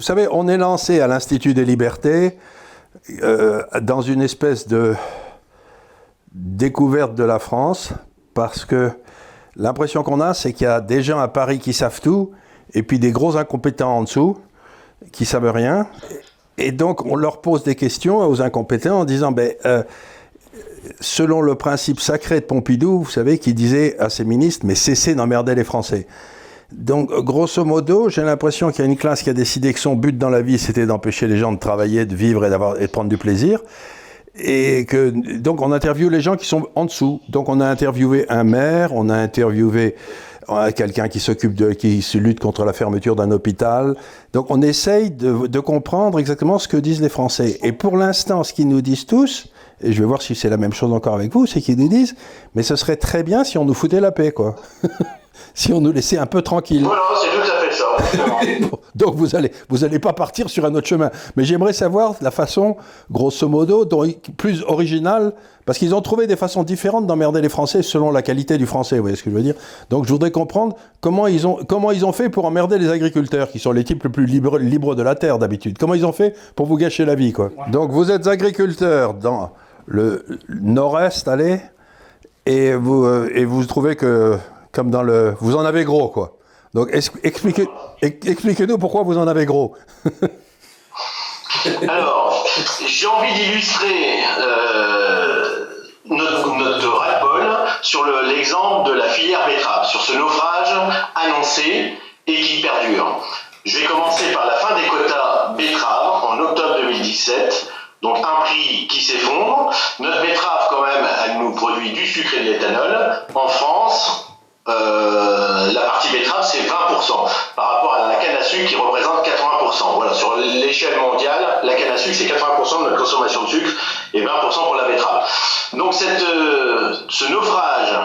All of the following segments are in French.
Vous savez, on est lancé à l'Institut des libertés euh, dans une espèce de découverte de la France parce que l'impression qu'on a, c'est qu'il y a des gens à Paris qui savent tout et puis des gros incompétents en dessous qui savent rien. Et donc, on leur pose des questions aux incompétents en disant, ben, euh, selon le principe sacré de Pompidou, vous savez, qui disait à ses ministres, mais cessez d'emmerder les Français. Donc, grosso modo, j'ai l'impression qu'il y a une classe qui a décidé que son but dans la vie, c'était d'empêcher les gens de travailler, de vivre et, d'avoir, et de prendre du plaisir. Et que, donc, on interviewe les gens qui sont en dessous. Donc, on a interviewé un maire, on a interviewé euh, quelqu'un qui s'occupe de, qui se lutte contre la fermeture d'un hôpital. Donc, on essaye de, de comprendre exactement ce que disent les Français. Et pour l'instant, ce qu'ils nous disent tous, et je vais voir si c'est la même chose encore avec vous, c'est qu'ils nous disent, mais ce serait très bien si on nous foutait la paix, quoi. si on nous laissait un peu tranquille. Voilà, c'est tout à fait ça. Donc vous allez, vous allez pas partir sur un autre chemin. Mais j'aimerais savoir la façon, grosso modo, plus originale, parce qu'ils ont trouvé des façons différentes d'emmerder les Français selon la qualité du français. Vous voyez ce que je veux dire Donc je voudrais comprendre comment ils ont, comment ils ont fait pour emmerder les agriculteurs, qui sont les types les plus libres, libres de la terre d'habitude. Comment ils ont fait pour vous gâcher la vie, quoi Donc vous êtes agriculteur dans le nord-est, allez, et vous, euh, et vous trouvez que comme dans le. Vous en avez gros, quoi. Donc, expliquez, expliquez-nous pourquoi vous en avez gros. Alors, j'ai envie d'illustrer euh, notre, ras sur l'exemple de la filière betterave, sur ce naufrage annoncé et qui perdure. Je vais commencer par la fin des quotas betterave en octobre 2017. Donc un prix qui s'effondre. Notre betterave, quand même, elle nous produit du sucre et de l'éthanol. En France, euh, la partie betterave, c'est 20% par rapport à la canne à sucre qui représente 80%. Voilà, sur l'échelle mondiale, la canne à sucre, c'est 80% de notre consommation de sucre et 20% pour la betterave. Donc cette, euh, ce naufrage,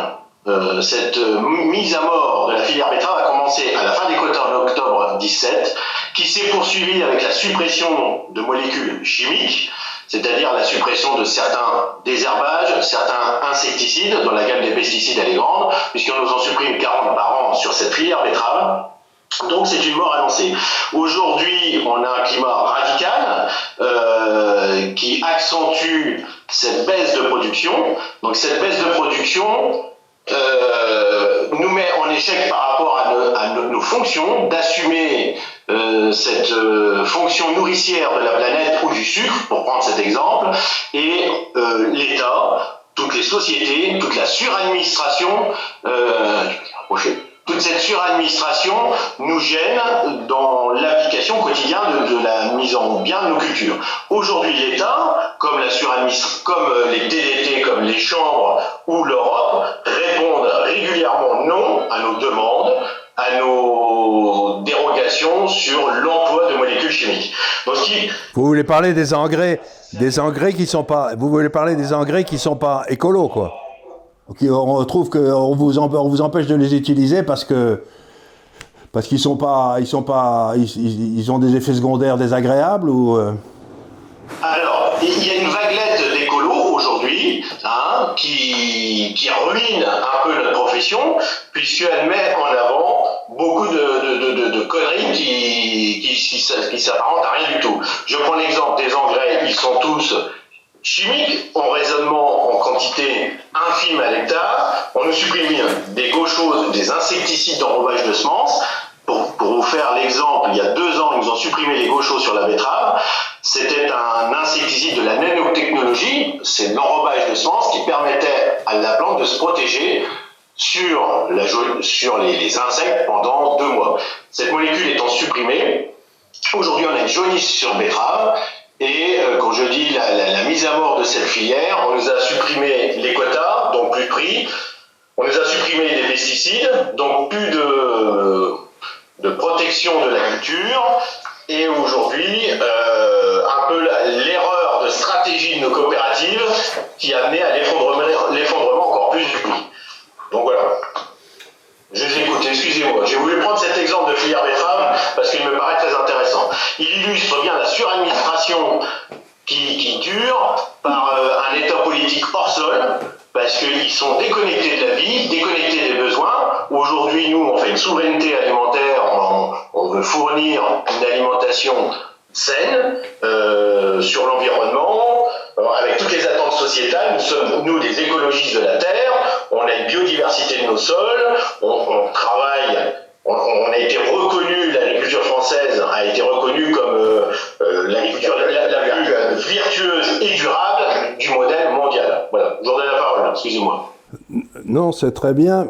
euh, cette mise à mort de la filière betterave a commencé à la fin des quotas en octobre 17, qui s'est poursuivie avec la suppression de molécules chimiques c'est-à-dire la suppression de certains désherbages, certains insecticides, dont la gamme des pesticides elle est grande, puisqu'on nous en supprime 40 par an sur cette filière betterave. Donc c'est une mort annoncée. Aujourd'hui, on a un climat radical euh, qui accentue cette baisse de production. Donc cette baisse de production euh, nous met en échec par rapport à, nos fonctions d'assumer euh, cette euh, fonction nourricière de la planète ou du sucre, pour prendre cet exemple, et euh, l'État, toutes les sociétés, toute la suradministration, toute cette suradministration nous gêne dans l'application quotidienne de, la mise en bien de nos cultures. Aujourd'hui, l'État, comme la comme les DDT, comme les chambres ou l'Europe, répondent régulièrement non à nos demandes à nos dérogations sur l'emploi de molécules chimiques. Vous voulez parler des engrais, des engrais qui sont pas, vous voulez parler des engrais qui sont pas écolos, quoi. on trouve qu'on vous, on vous empêche de les utiliser parce que parce qu'ils sont pas, ils sont pas, ils, ont des effets secondaires désagréables ou. Euh? Alors, il y a une vaguelette d'écolos aujourd'hui hein, qui, qui ruine un peu notre profession puisqu'elle met en avant beaucoup de, de, de, conneries qui, qui, qui, s'apparentent à rien du tout. Je prends l'exemple des engrais, ils sont tous chimiques, en raisonnement en quantité infime à l'hectare. On nous supprime des gauchoses, des insecticides d'enrobage de semences. Pour, pour, vous faire l'exemple, il y a deux ans, ils nous ont supprimé les gauchos sur la betterave. C'était un insecticide de la nanotechnologie, c'est l'enrobage de semences qui permettait à la plante de se protéger sur, les, insectes pendant deux mois. Cette molécule étant supprimée, aujourd'hui on a une jaunisse sur betterave, et euh, quand je dis la, mise à mort de cette filière, on nous a supprimé les quotas, donc plus de prix, on nous a supprimé les pesticides, donc plus de, protection de la culture, et aujourd'hui, euh, un peu l'erreur de stratégie de nos coopératives qui a amené à l'effondrement encore plus du prix. Donc voilà. Je vous écoute, excusez-moi. J'ai voulu prendre cet exemple de filière betterave parce qu'il me paraît très intéressant. Il illustre bien la suradministration qui, dure par euh, un état politique hors sol parce qu'ils sont déconnectés de la vie, déconnectés des besoins besoins. Aujourd'hui, nous, on fait une souveraineté alimentaire, on, veut fournir une alimentation saine euh, sur l'environnement, avec toutes les attentes sociétales. Nous sommes, nous, des écologistes de la Terre, on a une biodiversité de nos sols, on, travaille, on, a été reconnu, l'agriculture française a été reconnue comme euh, euh, l'agriculture la, la, plus virtueuse et durable du modèle mondial. Voilà, je vous donne la parole, excusez-moi. Non, c'est très bien.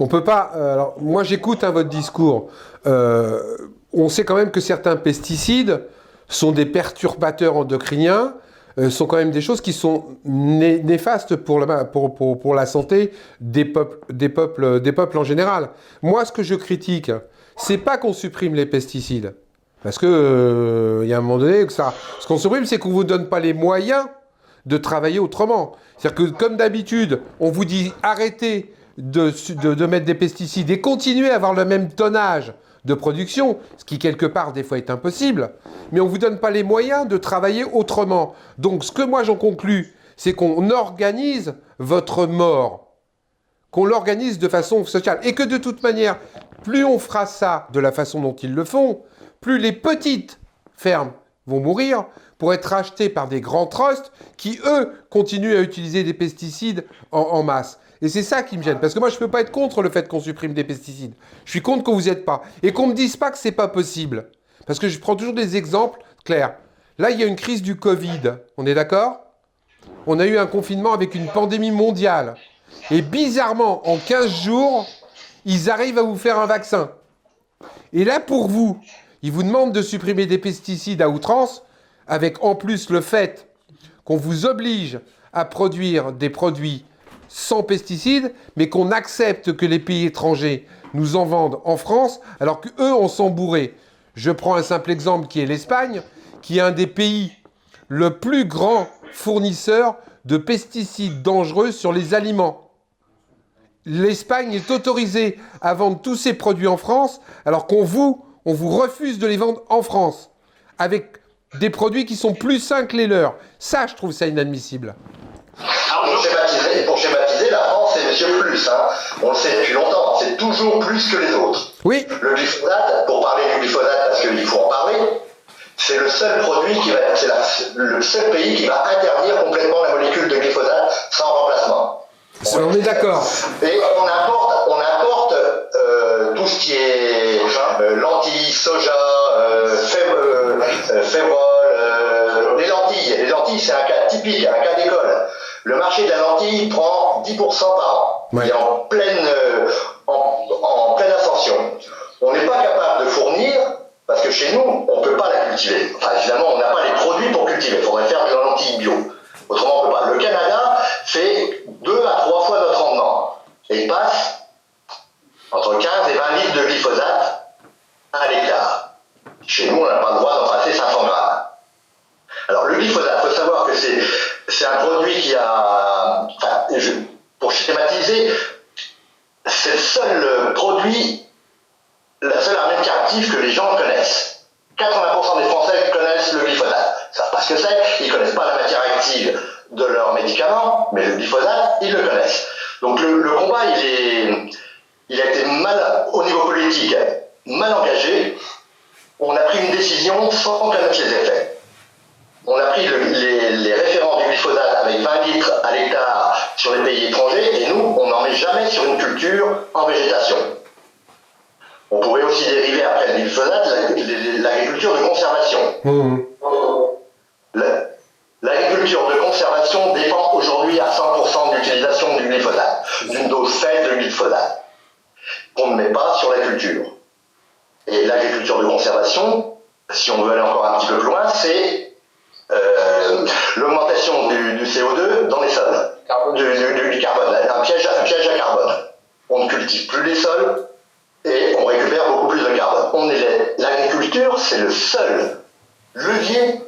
Euh, on peut pas. Euh, alors, moi, j'écoute hein, votre discours. Euh, on sait quand même que certains pesticides sont des perturbateurs endocriniens, sont quand même des choses qui sont néfastes pour la, santé des peuples, des, peuples, des peuples en général. Moi, ce que je critique, c'est pas qu'on supprime les pesticides. Parce que il y a un moment donné que ça. Ce qu'on supprime, c'est qu'on vous donne pas les moyens de travailler autrement. C'est-à-dire que, comme d'habitude, on vous dit arrêtez de, mettre des pesticides et continuez à avoir le même tonnage de production, ce qui quelque part des fois est impossible, mais on ne vous donne pas les moyens de travailler autrement. Donc ce que moi j'en conclus, c'est qu'on organise votre mort, qu'on l'organise de façon sociale, et que de toute manière, plus on fera ça de la façon dont ils le font, plus les petites fermes vont mourir, pour être achetés par des grands trusts qui, eux, continuent à utiliser des pesticides en, masse. Et c'est ça qui me gêne. Parce que moi, je ne peux pas être contre le fait qu'on supprime des pesticides. Je suis contre que vous êtes pas. Et qu'on ne me dise pas que c'est pas possible. Parce que je prends toujours des exemples clairs. Là, il y a une crise du Covid. On est d'accord? On a eu un confinement avec une pandémie mondiale. Et bizarrement, en 15 jours, ils arrivent à vous faire un vaccin. Et là, pour vous, ils vous demandent de supprimer des pesticides à outrance avec en plus le fait qu'on vous oblige à produire des produits sans pesticides, mais qu'on accepte que les pays étrangers nous en vendent en France, alors qu'eux, on s'en bourré. Je prends un simple exemple qui est l'Espagne, qui est un des pays le plus grand fournisseur de pesticides dangereux sur les aliments. L'Espagne est autorisée à vendre tous ses produits en France, alors qu'on vous, on vous refuse de les vendre en France, avec des produits qui sont plus sains que les leurs. Ça, je trouve ça inadmissible. pour, schématiser, pour schématiser, la France, c'est Monsieur Plus. Hein. On le sait depuis longtemps. C'est toujours plus que les autres. Oui. Le glyphosate, pour parler du glyphosate, parce qu'il faut en parler, c'est le seul produit qui va, c'est le seul pays qui va interdire complètement la molécule de glyphosate sans remplacement. On est d'accord. Et on importe, on tout ce qui est euh, lentilles, soja, euh, euh, les lentilles. Les lentilles, c'est un cas typique, un cas d'école. Le marché de la lentille prend 10% par an. Il est en pleine, en, pleine ascension. On n'est pas capable de fournir, parce que chez nous, on ne peut pas la cultiver. Enfin, finalement, on n'a pas les produits pour cultiver. Il faudrait faire de la lentille bio. Autrement, on ne peut pas. Le Canada fait deux à trois fois notre rendement. Et il passe entre 15 et 20 litres de glyphosate dose faible de glyphosate, qu'on ne met pas sur la culture. Et l'agriculture de conservation, si on veut aller encore un petit peu plus loin, c'est euh, l'augmentation du, CO2 dans les sols, du, carbone, un piège, un piège à carbone. On ne cultive plus les sols et on récupère beaucoup plus de carbone. L'agriculture, c'est le seul levier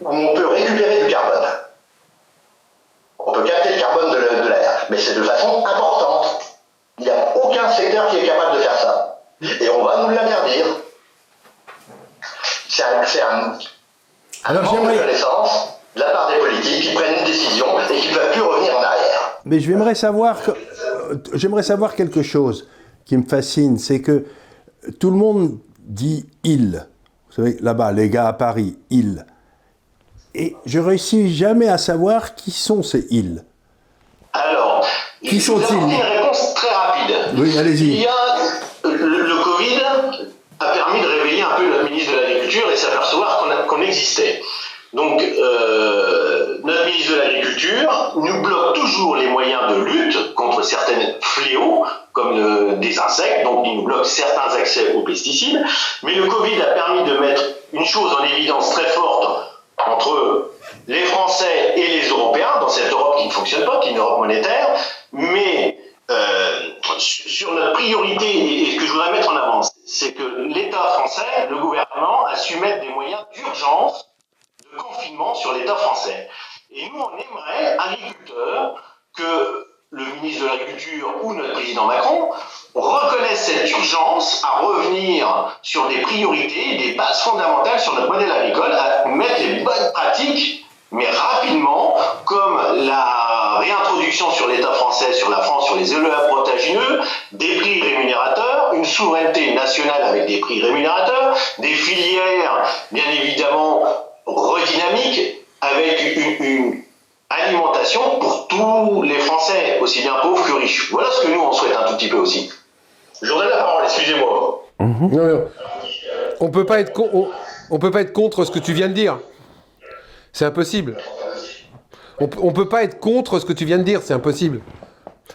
où on peut récupérer du carbone. On peut capter le carbone de l'air, mais c'est de façon importante. Il n'y a aucun secteur qui est capable de faire ça. Et on va nous l'interdire. C'est un, un, manque de connaissance de la part des politiques qui prennent une décision et qui ne peuvent plus revenir en arrière. Mais je j'aimerais savoir que j'aimerais savoir quelque chose qui me fascine, c'est que tout le monde dit il. Vous savez, là-bas, les gars à Paris, il. Et je réussis jamais à savoir qui sont ces ils. Qui sont-ils une réponse très rapide. Oui, Il allez-y. y a le, le Covid a permis de réveiller un peu le ministre de l'Agriculture et s'apercevoir qu'on existait. Donc, euh, notre ministre de l'Agriculture nous bloque toujours les moyens de lutte contre certains fléaux, comme des insectes, donc il nous bloque certains accès aux pesticides. Mais le Covid a permis de mettre une chose en évidence très forte entre les Français et les Européens, dans cette Europe qui ne fonctionne pas, qui est une Europe monétaire, mais euh, sur notre priorité, et et ce que je voudrais mettre en avant, c'est que l'État français, le gouvernement, a su mettre des moyens d'urgence de confinement sur l'État français. Et nous, on aimerait, agriculteurs, que le ministre de l'Agriculture ou notre président Macron reconnaissent cette urgence à revenir sur des priorités, des bases fondamentales sur notre modèle agricole, à mettre les bonnes pratiques, mais rapidement, comme la réintroduction sur l'État français, sur la France, sur les éleveurs protagineux, des prix rémunérateurs, une souveraineté nationale avec des prix rémunérateurs, des filières, bien évidemment, redynamiques, avec une, alimentation pour tous les Français, aussi bien pauvres que riches. Voilà ce que nous, on souhaite un tout petit peu aussi. Donne la parole, excusez-moi. On peut on peut pas être contre ce que tu viens de dire. C'est impossible. On, on peut pas être contre ce que tu viens de dire, c'est impossible.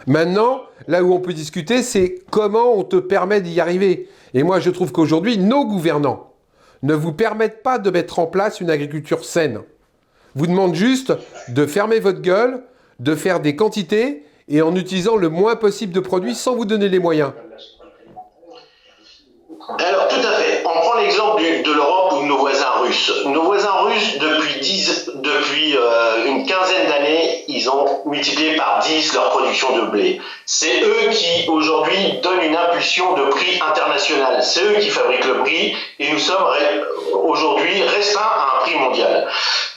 Maintenant, là où on peut discuter, c'est comment on te permet d'y arriver. Et moi, je trouve qu'aujourd'hui, nos gouvernants ne vous permettent pas de mettre en place une agriculture saine. Vous demandent juste de fermer votre gueule, de faire des quantités et en utilisant le moins possible de produits sans vous donner les moyens. Alors, tout à fait. L'exemple de l'Europe ou de nos voisins russes. Nos voisins russes, depuis, 10, depuis euh, une quinzaine d'années, ils ont multiplié par 10 leur production de blé. C'est eux qui, aujourd'hui, donnent une impulsion de prix international. C'est eux qui fabriquent le prix et nous sommes aujourd'hui restreints à un prix mondial.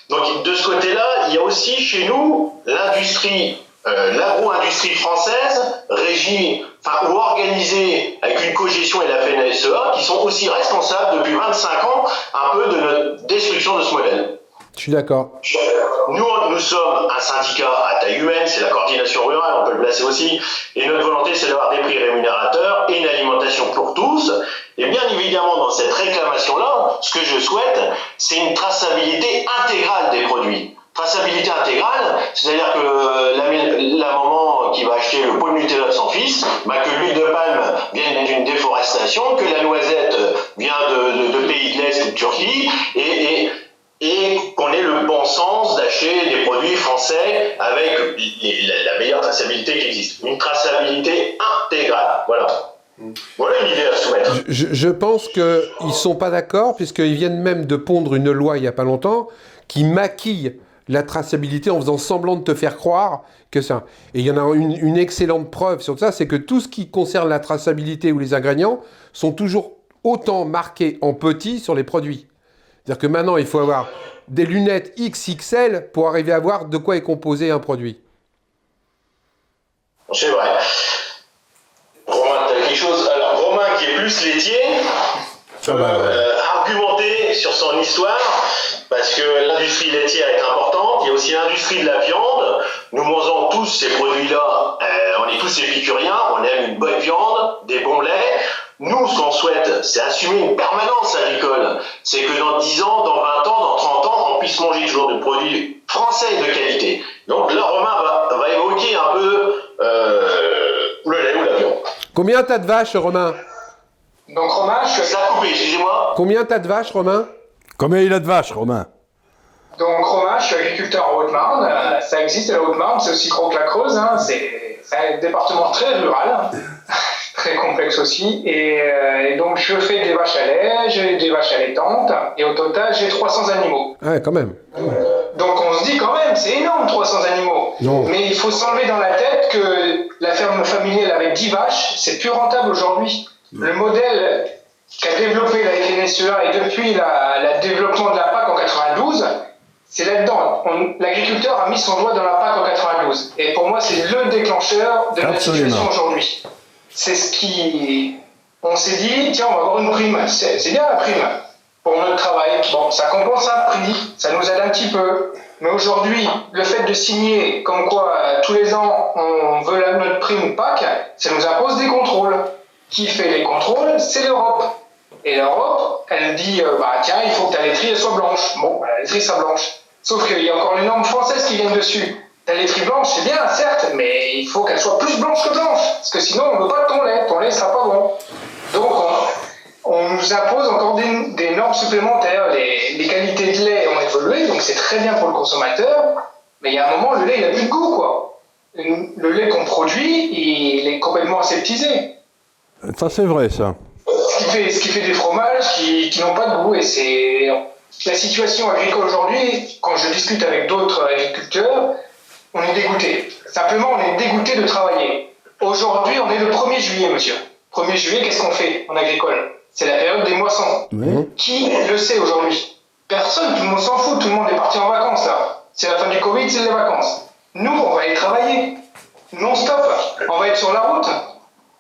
Donc, de ce côté-là, il y a aussi chez nous l'industrie euh, l'agro-industrie française régie, enfin, ou organisée avec une cogestion et la FNSEA, qui sont aussi responsables depuis 25 ans un peu de notre destruction de ce modèle. Je suis d'accord. Nous, nous sommes un syndicat à taille humaine, c'est la coordination rurale, on peut le placer aussi, et notre volonté c'est d'avoir des prix rémunérateurs et une alimentation pour tous. Et bien évidemment, dans cette réclamation-là, ce que je souhaite, c'est une traçabilité intégrale des produits. Traçabilité intégrale, c'est-à-dire que la, la maman qui va acheter le pot de Nutella de son fils, que l'huile de palme vient d'une déforestation, que la noisette vient de, pays de l'Est ou de Turquie, et, qu'on ait le bon sens d'acheter des produits français avec la meilleure traçabilité qui existe. Une traçabilité intégrale. Voilà. Voilà une idée à soumettre. Je, je pense qu'ils ne sont pas d'accord, puisqu'ils viennent même de pondre une loi il n'y a pas longtemps qui maquille la traçabilité en faisant semblant de te faire croire que ça. Et il y en a une, une excellente preuve sur ça, c'est que tout ce qui concerne la traçabilité ou les ingrédients sont toujours autant marqués en petit sur les produits. C'est-à-dire que maintenant, il faut avoir des lunettes XXL pour arriver à voir de quoi est composé un produit. C'est vrai. Romain, t'as quelque chose? Alors, Romain qui est plus laitier, peut euh, argumenter sur son histoire, parce que l'industrie laitière l'industrie de la viande. Nous mangeons tous ces produits-là. Euh, on est tous épicuriens. On aime une bonne viande, des bons laits. Nous, ce qu'on souhaite, c'est assumer une permanence agricole. C'est que dans 10 ans, dans 20 ans, dans 30 ans, on puisse manger toujours des produits français de qualité. Donc là, Romain va, va évoquer un peu euh, le lait ou la viande. Combien t'as de vaches, Romain? Donc Romain, je suis, Ça a coupé, excusez-moi. Combien t'as de vaches, Romain? Combien il a de vaches, Romain? Donc Romain, je suis agriculteur en Haute-Marne. Euh, ça existe la Haute-Marne, c'est aussi gros que la Creuse. hein. C'est un département très rural, très complexe aussi. Et, euh, et donc je fais des vaches à lait, j'ai des vaches allaitantes. Et au total, j'ai 300 animaux. Ah Ouais, quand même. Donc on se dit quand même, c'est énorme 300 animaux. Non. Mais il faut s'enlever dans la tête que la ferme familiale avec 10 vaches, c'est plus rentable aujourd'hui. Le modèle qu'a développé la FNSEA et depuis le développement de la PAC en 92, c'est là-dedans. L'agriculteur a mis son doigt dans la PAC en 92. Et pour moi, c'est le déclencheur de la situation aujourd'hui. C'est ce qui. On s'est dit, tiens, on va avoir une prime. C'est bien la prime pour notre travail. Bon, ça compense un prix, ça nous aide un petit peu. Mais aujourd'hui, le fait de signer comme quoi euh, tous les ans on veut la, notre prime PAC, ça nous impose des contrôles. Qui fait les contrôles C'est l'Europe. Et l'Europe, elle dit euh, bah tiens, il faut que ta laiterie soit blanche. Bon, bah, la laiterie soit blanche. Sauf qu'il y a encore les normes françaises qui viennent dessus. Ta laiterie blanche, c'est bien, certes, mais il faut qu'elle soit plus blanche que blanche. Parce que sinon, on ne veut pas de ton lait. Ton lait ne sera pas bon. Donc, on, nous impose encore des, normes supplémentaires. Les, les, qualités de lait ont évolué, donc c'est très bien pour le consommateur. Mais il y a un moment, le lait, il n'a plus de goût, quoi. Le lait qu'on produit, il est complètement aseptisé. Ça, c'est vrai, ça. Ce qui fait, ce qui fait des fromages qui, qui n'ont pas de goût. Et c'est la situation agricole aujourd'hui, quand je discute avec d'autres agriculteurs, on est dégoûté. Simplement, on est dégoûté de travailler. Aujourd'hui, on est le 1er juillet, monsieur. 1er juillet, qu'est-ce qu'on fait en agricole? C'est la période des moissons. Qui le sait aujourd'hui? Personne, tout le monde s'en fout, tout le monde est parti en vacances là. C'est la fin du Covid, c'est les vacances. Nous, on va aller travailler. Non-stop. On va être sur la route.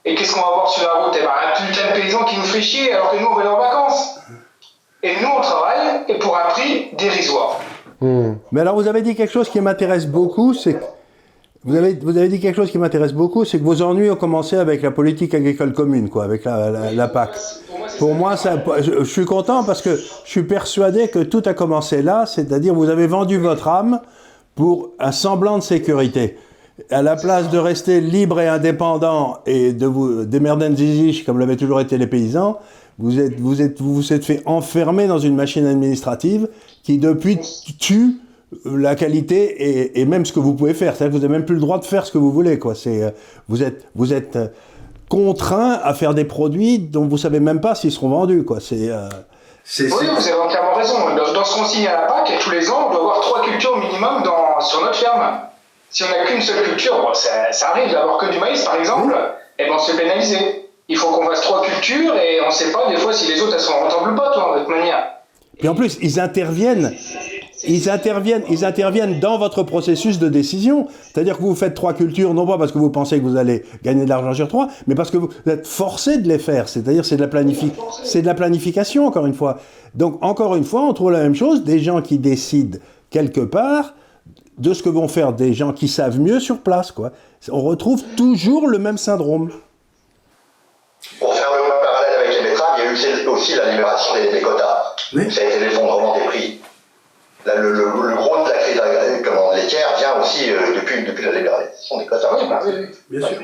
Et qu'est-ce qu'on va voir sur la route? Eh ben, un putain de paysan qui nous fait chier alors que nous, on va aller en vacances. Et nous, on travaille et pour un prix dérisoire. Hmm. Mais alors, vous avez dit quelque chose qui m'intéresse beaucoup, c'est que vous avez, vous avez dit quelque chose qui m'intéresse beaucoup, c'est que vos ennuis ont commencé avec la politique agricole commune, quoi, avec la, PAC. Pour moi, ça, je, suis content parce que je suis persuadé que tout a commencé là, c'est-à-dire vous avez vendu votre âme pour un semblant de sécurité. À la place de rester libre et indépendant et de vous démerder ziziche comme l'avaient toujours été les paysans, vous êtes, vous êtes, vous vous êtes fait enfermer dans une machine administrative qui depuis tue la qualité et, même ce que vous pouvez faire. C'est-à-dire que vous n'avez même plus le droit de faire ce que vous voulez. Quoi. C'est, euh, vous êtes, vous êtes euh, contraint à faire des produits dont vous savez même pas s'ils seront vendus. Quoi. C'est, euh, oui, vous avez entièrement raison. Dans, ce qu'on signe à la PAC, tous les ans, on doit avoir trois cultures minimum dans, sur notre ferme. Si on n'a qu'une seule culture, ça, ça, arrive d'avoir que du maïs par exemple, et ben on se fait pénaliser il faut qu'on fasse trois cultures et on ne sait pas des fois si les autres elles sont rentables ou pas, toi, de toute manière. Et en plus, ils interviennent. Ils interviennent, ils interviennent dans votre processus de décision. C'est-à-dire que vous faites trois cultures, non pas parce que vous pensez que vous allez gagner de l'argent sur trois, mais parce que vous êtes forcé de les faire. C'est-à-dire c'est de la c'est de la planification encore une fois. Donc encore une fois, on trouve la même chose des gens qui décident quelque part de ce que vont faire des gens qui savent mieux sur place. Quoi. On retrouve toujours le même syndrome. Pour faire le même parallèle avec les betteraves, il y a eu aussi la libération des, quotas. Ça a été l'effondrement des prix. le, gros de la crise laitière vient aussi euh, depuis, depuis la libération des quotas. Oui, bah oui, bien sûr.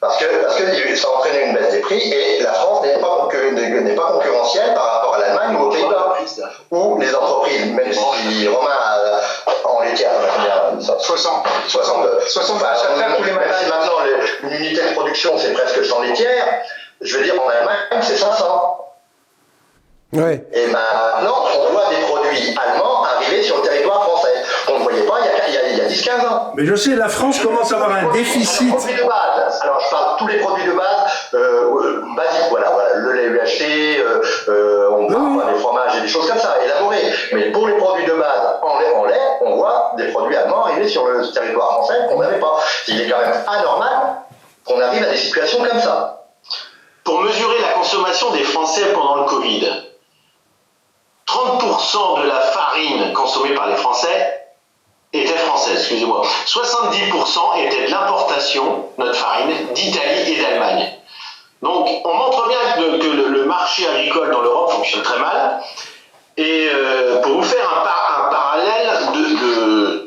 Parce que, parce que ça a entraîné une baisse des prix et la France n'est pas, pas concurrentielle par rapport à l'Allemagne ou aux Pays-Bas. Où les entreprises, même si Romain en laitière, combien 60. 60. 60 bah, tous les Maintenant, une unité de production, c'est presque 100 laitières je veux dire, en Allemagne, c'est 500. Ouais. Et maintenant, on voit des produits allemands arriver sur le territoire français. On ne voyait pas il y a, il y a, 10-15 ans. Mais je sais, la France commence à avoir un déficit. produits de base. Alors, je parle de tous les produits de base euh, basiques. Voilà, voilà, le lait UHT, euh, euh, on parle des fromages et des choses comme ça, élaborés. Mais pour les produits de base en lait, en lait on voit des produits allemands arriver sur le territoire français qu'on n'avait pas. Il est quand même anormal qu'on arrive à des situations comme ça pour mesurer la consommation des Français pendant le Covid. 30% de la farine consommée par les Français était française, excusez-moi. 70% était de l'importation, notre farine, d'Italie et d'Allemagne. Donc on montre bien que, le, marché agricole dans l'Europe fonctionne très mal. Et euh, pour vous faire un, parallèle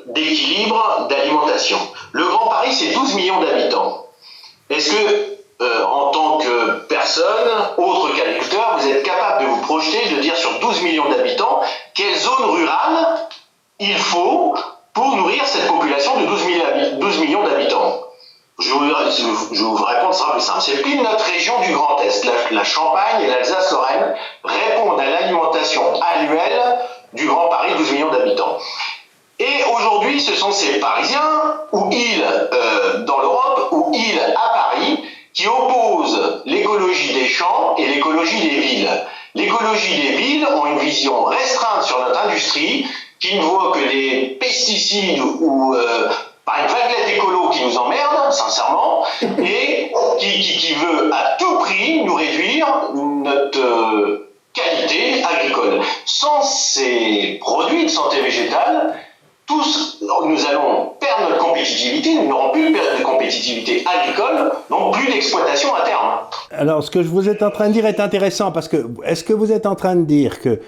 d'équilibre d'alimentation, le Grand Paris, c'est 12 millions d'habitants. Est-ce que euh, en tant que personne, autre qu'agriculteur, vous êtes capable de vous projeter, de dire sur 12 millions d'habitants, quelle zone rurale il faut pour nourrir cette population de 12, millions d'habitants. Je, vous répondre, ce sera plus simple. C'est pile notre région du Grand Est, la, Champagne et l'Alsace-Lorraine répondent à l'alimentation annuelle du Grand Paris, 12 millions d'habitants. Et aujourd'hui, ce sont ces Parisiens, ou îles euh, dans l'Europe, ou îles à Paris, qui oppose l'écologie des champs et l'écologie des villes. L'écologie des villes ont une vision restreinte sur notre industrie qui ne voit que les pesticides ou euh, une vaguelette écolo qui nous emmerde, sincèrement, et qui, veut à tout prix nous réduire notre euh, qualité agricole. Sans ces produits de santé végétale, tous, nous allons perdre notre compétitivité, nous n'aurons plus de compétitivité agricole, donc plus d'exploitation à terme. Alors, ce que vous êtes en train de dire est intéressant parce que est-ce que vous êtes en train de dire que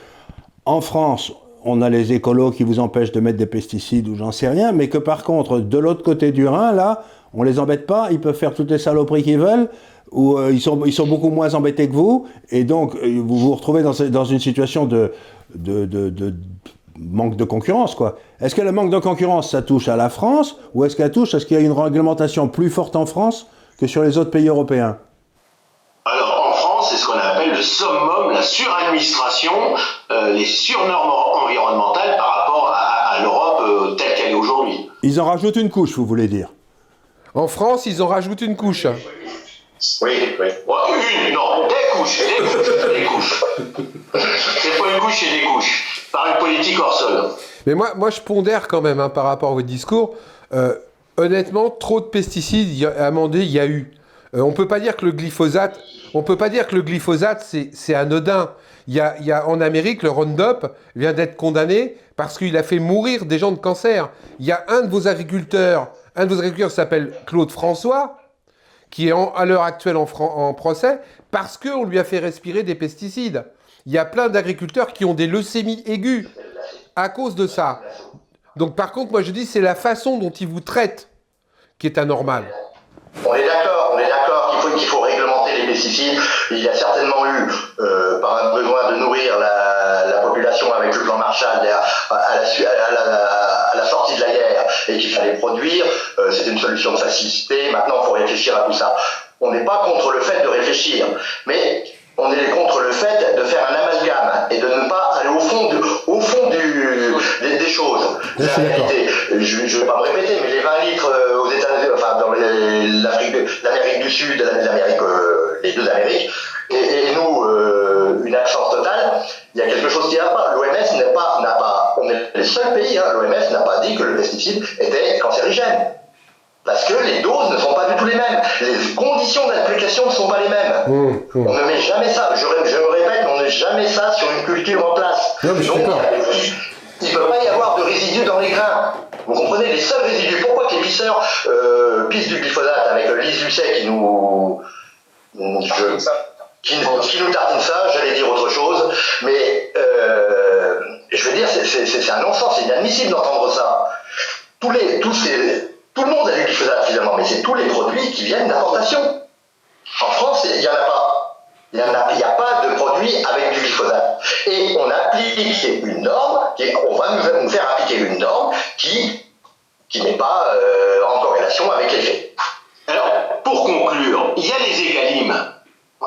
en France, on a les écolos qui vous empêchent de mettre des pesticides ou j'en sais rien, mais que par contre, de l'autre côté du Rhin, là, on les embête pas, ils peuvent faire toutes les saloperies qu'ils veulent, ou euh, ils, sont, ils sont beaucoup moins embêtés que vous, et donc euh, vous vous retrouvez dans, dans une situation de, de, de, manque de concurrence, quoi. Est-ce que le manque de concurrence, ça touche à la France, ou est-ce qu'elle touche à ce qu'il y a une réglementation plus forte en France que sur les autres pays européens? Alors, en France, c'est ce qu'on appelle le summum, la suradministration, euh, les surnormes environnementales par rapport à, l'Europe euh, telle qu'elle est aujourd'hui. Ils en rajoutent une couche, vous voulez dire? En France, ils en rajoutent une couche. Oui, oui. une, non, couches, des couches, des couches. C'est pas une couche, c'est des couches. Par une politique hors sol. Mais moi, moi je pondère quand même hein, par rapport à votre discours. Euh, honnêtement, trop de pesticides, un il y a eu. On on peut pas dire que le glyphosate, on peut pas dire que le glyphosate c'est anodin. Il y, a, en Amérique, le Roundup vient d'être condamné parce qu'il a fait mourir des gens de cancer. Il y a un de vos agriculteurs, un de vos agriculteurs s'appelle Claude François, qui est à l'heure actuelle en, procès parce qu'on lui a fait respirer des pesticides. Il y a plein d'agriculteurs qui ont des leucémies aiguës à cause de ça. Donc par contre, moi je dis c'est la façon dont ils vous traitent qui est anormale. On est d'accord, on est d'accord qu'il faut, qu'il faut réglementer les pesticides. Il y a certainement eu, euh, par un besoin de nourrir la, avec le plan Marshall à, la, sortie de la guerre et qu'il fallait produire, euh, c'était une solution de facilité. Maintenant, il faut réfléchir à tout ça. On n'est pas contre le fait de réfléchir, mais on est contre le fait de faire un amalgame et de ne pas aller au fond, du, au fond du, des, choses. je ne vais pas me répéter, mais les 20 litres euh, aux États-Unis, enfin dans l'Amérique du Sud, l'Amérique, euh, les deux Amériques, et, nous, euh, une absence totale, il y a quelque chose qui n'a pas. L'OMS n'est pas, n'a pas, on est les seuls pays, hein, l'OMS n'a pas dit que le pesticide était cancérigène. Parce que les doses ne sont pas du tout les mêmes. Les conditions d'application ne sont pas les mêmes. Mmh, mmh. On ne met jamais ça, je, me répète, on ne met jamais ça sur une culture en place. Non, mais Donc, il ne peut pas y avoir de résidus dans les grains. Vous comprenez les seuls résidus. Pourquoi que les pisseurs euh, pissent du glyphosate avec l'islucet qui nous. Qui, nous tartine ça, j'allais dire autre chose, mais euh, je veux dire, c'est un non-sens, c'est inadmissible d'entendre ça. Tous les, tous tout le monde a du glyphosate finalement, mais c'est tous les produits qui viennent d'importation. En France, il n'y en a pas. Il n'y a, pas de produits avec du glyphosate. Et on applique une norme, on va nous, faire appliquer une norme qui, qui n'est pas euh, en corrélation avec les faits. Alors, pour conclure, il y a les égalimes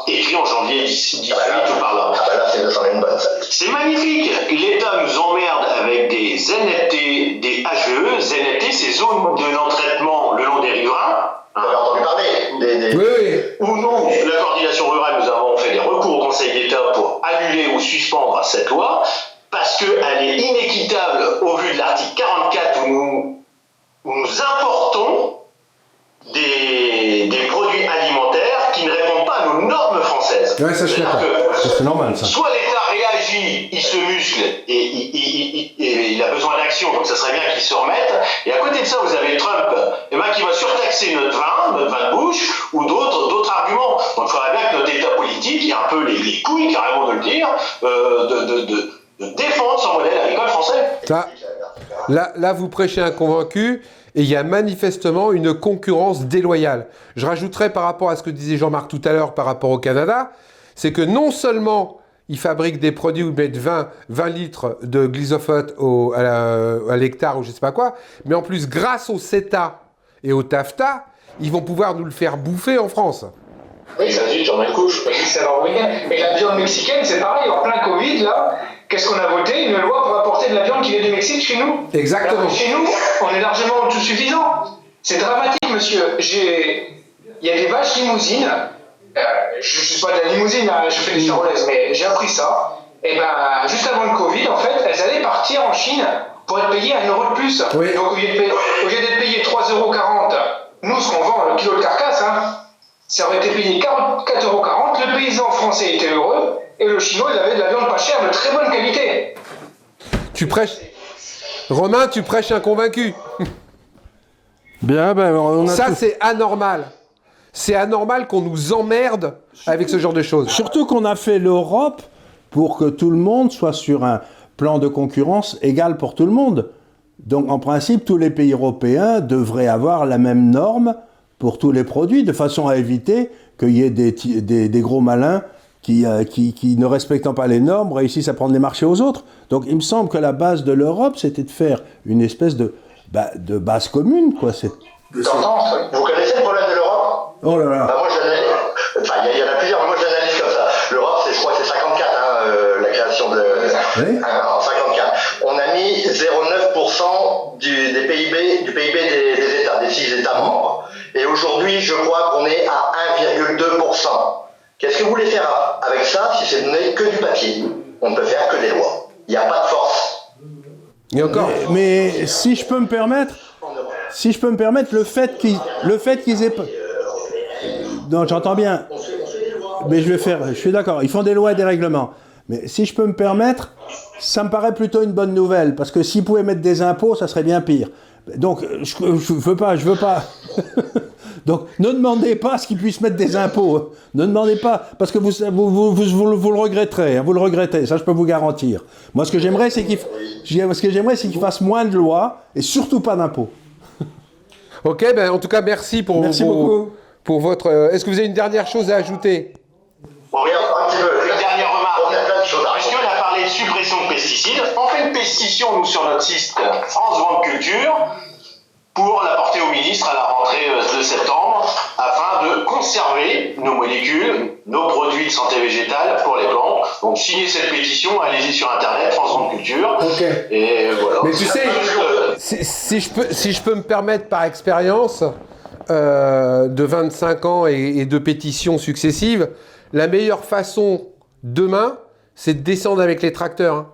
écrit en janvier d'ici ah bah tout par là. Ah bah là, c'est une bonne C'est magnifique. L'État nous emmerde avec des ZNT, des HVE. ZNT, c'est zones de non-traitement le long des riverains. Vous avez entendu parler des, Oui. Où nous, la coordination rurale, nous avons fait des recours au Conseil d'État pour annuler ou suspendre cette loi parce qu'elle est inéquitable au vu de l'article 44 où nous, où nous importons des, des produits Ouais, ça, je C'est normal, ça. Soit l'État réagit, il se muscle et il, il, a besoin d'action, donc ça serait bien qu'il se remette. Et à côté de ça, vous avez Trump eh ben, qui va surtaxer notre vin, notre vin de bouche, ou d'autres, d'autres arguments. Donc il faudrait bien que notre État politique ait un peu les, les couilles, carrément de le dire, euh, de, de, de, de, défendre son modèle agricole français. Ça, là, vous prêchez un convaincu et il y a manifestement une concurrence déloyale. Je rajouterais par rapport à ce que disait Jean-Marc tout à l'heure par rapport au Canada, c'est que non seulement ils fabriquent des produits où ils mettent 20, 20 litres de glyphosate à l'hectare ou je sais pas quoi, mais en plus, grâce au CETA et au TAFTA, ils vont pouvoir nous le faire bouffer en France. Oui, ça j'en ai une couche. Mais la viande mexicaine, c'est pareil, en plein Covid, là, qu'est-ce qu'on a voté? Une loi pour apporter de la viande qui vient du Mexique chez nous. Exactement. chez nous, on est largement suffisant. C'est dramatique, monsieur. J'ai... Il y a des vaches limousines. Euh, je ne suis pas de la limousine, hein, je fais des charolaises, mais j'ai appris ça. Et ben, juste avant le Covid, en fait, elles allaient partir en Chine pour être payé 1 euro de plus. Oui. Donc au lieu d'être payé 3,40 euros, nous ce qu'on vend, le kilo de carcasse, hein, ça aurait été payé 4,40 euros. Le paysan français était heureux et le chinois il avait de la viande pas chère de très bonne qualité. Tu prêches? Romain, tu prêches un convaincu. Bien, ben, on a Ça, tout- c'est anormal. C'est anormal qu'on nous emmerde avec ce genre de choses. Surtout qu'on a fait l'Europe pour que tout le monde soit sur un plan de concurrence égal pour tout le monde. Donc en principe, tous les pays européens devraient avoir la même norme pour tous les produits, de façon à éviter qu'il y ait des, ti- des- des gros malins qui, euh, qui, qui, ne respectant pas les normes, réussissent à prendre les marchés aux autres. Donc il me semble que la base de l'Europe, c'était de faire une espèce de, bah, de base commune. Quoi. C'est-. Vous connaissez le problème de l'Europe? Oh là là. Bah, moi, l'analyse. Enfin, il y, il y en a plusieurs, mais moi, je l'analyse comme ça. L'Europe, c'est, je crois que c'est 54, hein, euh, la création de. Oui. Hein, en 54. On a mis 0,9% du, des PIB, du PIB des, des États, des six États membres. Et aujourd'hui, je crois qu'on est à 1,2%. Qu'est-ce que vous voulez faire avec ça si ce n'est que du papier? On ne peut faire que des lois. Il n'y a pas de force Et encore. Mais si je peux me permettre, si je peux me permettre, le fait qu'ils, le fait aient. Non, j'entends bien. Mais je vais faire, je suis d'accord, ils font des lois et des règlements. Mais si je peux me permettre, ça me paraît plutôt une bonne nouvelle, parce que s'ils pouvaient mettre des impôts, ça serait bien pire. Donc, je, je veux pas, je veux pas. Donc, ne demandez pas ce qu'ils puissent mettre des impôts. hein. Ne demandez pas, parce que vous, vous, vous, vous, vous le- vous le regretterez, hein, vous le regrettez, ça je peux vous garantir. Moi, ce que j'aimerais, c'est qu'ils, ce que j'aimerais, c'est qu'ils fassent moins de lois et surtout pas d'impôts. Ok, ben en tout cas, merci pour, Merci vos- beaucoup. pour votre. euh, Est-ce que vous avez une dernière chose à ajouter? On regarde un petit peu. Une dernière remarque. On a plein de choses à Puisqu'on a parlé de suppression de pesticides, on fait une pétition, nous, sur notre site France Vente Culture, pour la porter au ministre à la rentrée euh, de septembre, afin de conserver nos molécules, nos produits de santé végétale pour les plantes. Donc, signez cette pétition, allez-y sur Internet, France Vente Culture. Ok. Et voilà. Mais tu sais, si, si je peux, si je peux me permettre par expérience euh, de 25 ans et, et de pétitions successives, la meilleure façon demain, c'est de descendre avec les tracteurs. hein.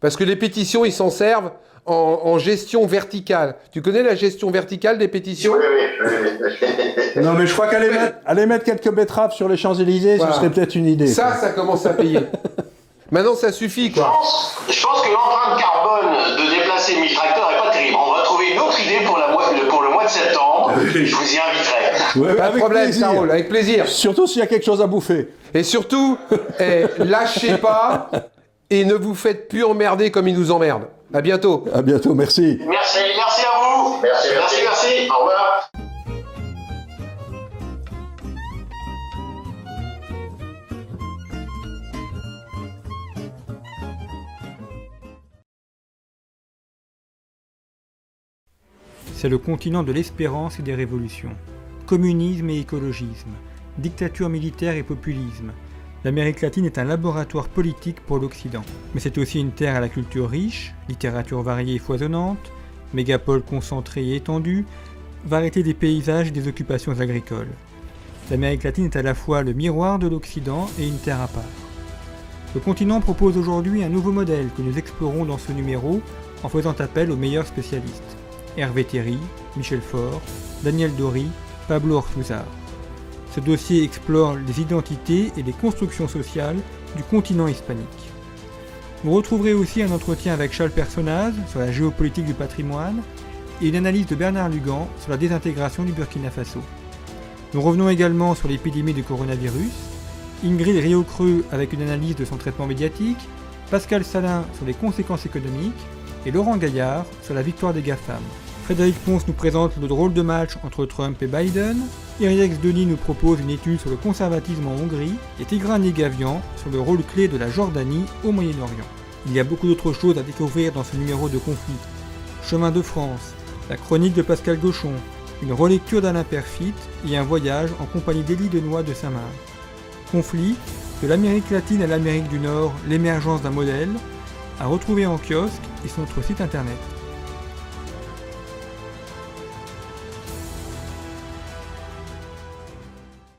Parce que les pétitions, ils s'en servent en, en gestion verticale. Tu connais la gestion verticale des pétitions Oui, oui, oui, oui. Non, mais je crois qu'aller mettre, aller mettre quelques betteraves sur les Champs-Élysées, Voilà. ce serait peut-être une idée. Ça, ça commence à payer. Maintenant, ça suffit, quoi. Je pense que l'empreinte carbone de déplacer 1000 tracteurs n'est pas terrible. On va trouver une autre idée pour, la mois- le- pour le mois de septembre. Je vous y inviterai. Ouais, Pas de avec problème, plaisir. ça roule, avec plaisir. Surtout s'il y a quelque chose à bouffer. Et surtout, eh, lâchez pas et ne vous faites plus emmerder comme ils nous emmerdent. À bientôt. À bientôt, merci. Merci, merci à vous. Merci, merci. merci. merci. Au revoir. C'est le continent de l'espérance et des révolutions. Communisme et écologisme, dictature militaire et populisme. L'Amérique latine est un laboratoire politique pour l'Occident. Mais c'est aussi une terre à la culture riche, littérature variée et foisonnante, mégapole concentrée et étendue, variété des paysages et des occupations agricoles. L'Amérique latine est à la fois le miroir de l'Occident et une terre à part. Le continent propose aujourd'hui un nouveau modèle que nous explorons dans ce numéro en faisant appel aux meilleurs spécialistes. Hervé Théry, Michel Faure, Daniel Dory, Pablo Ortuzar. Ce dossier explore les identités et les constructions sociales du continent hispanique. Vous retrouverez aussi un entretien avec Charles Personnaz sur la géopolitique du patrimoine et une analyse de Bernard Lugan sur la désintégration du Burkina Faso. Nous revenons également sur l'épidémie du coronavirus, Ingrid Riocreux avec une analyse de son traitement médiatique, Pascal Salin sur les conséquences économiques et Laurent Gaillard sur la victoire des GAFAM. Frédéric Ponce nous présente le drôle de match entre Trump et Biden, Iriex Denis nous propose une étude sur le conservatisme en Hongrie et Tigran Negavian sur le rôle clé de la Jordanie au Moyen-Orient. Il y a beaucoup d'autres choses à découvrir dans ce numéro de conflit. Chemin de France, la chronique de Pascal Gauchon, une relecture d'Alain Perfit et un voyage en compagnie d'Élie Denois de Saint-Marc. Conflit, de l'Amérique latine à l'Amérique du Nord, l'émergence d'un modèle, à retrouver en kiosque et sur notre site internet.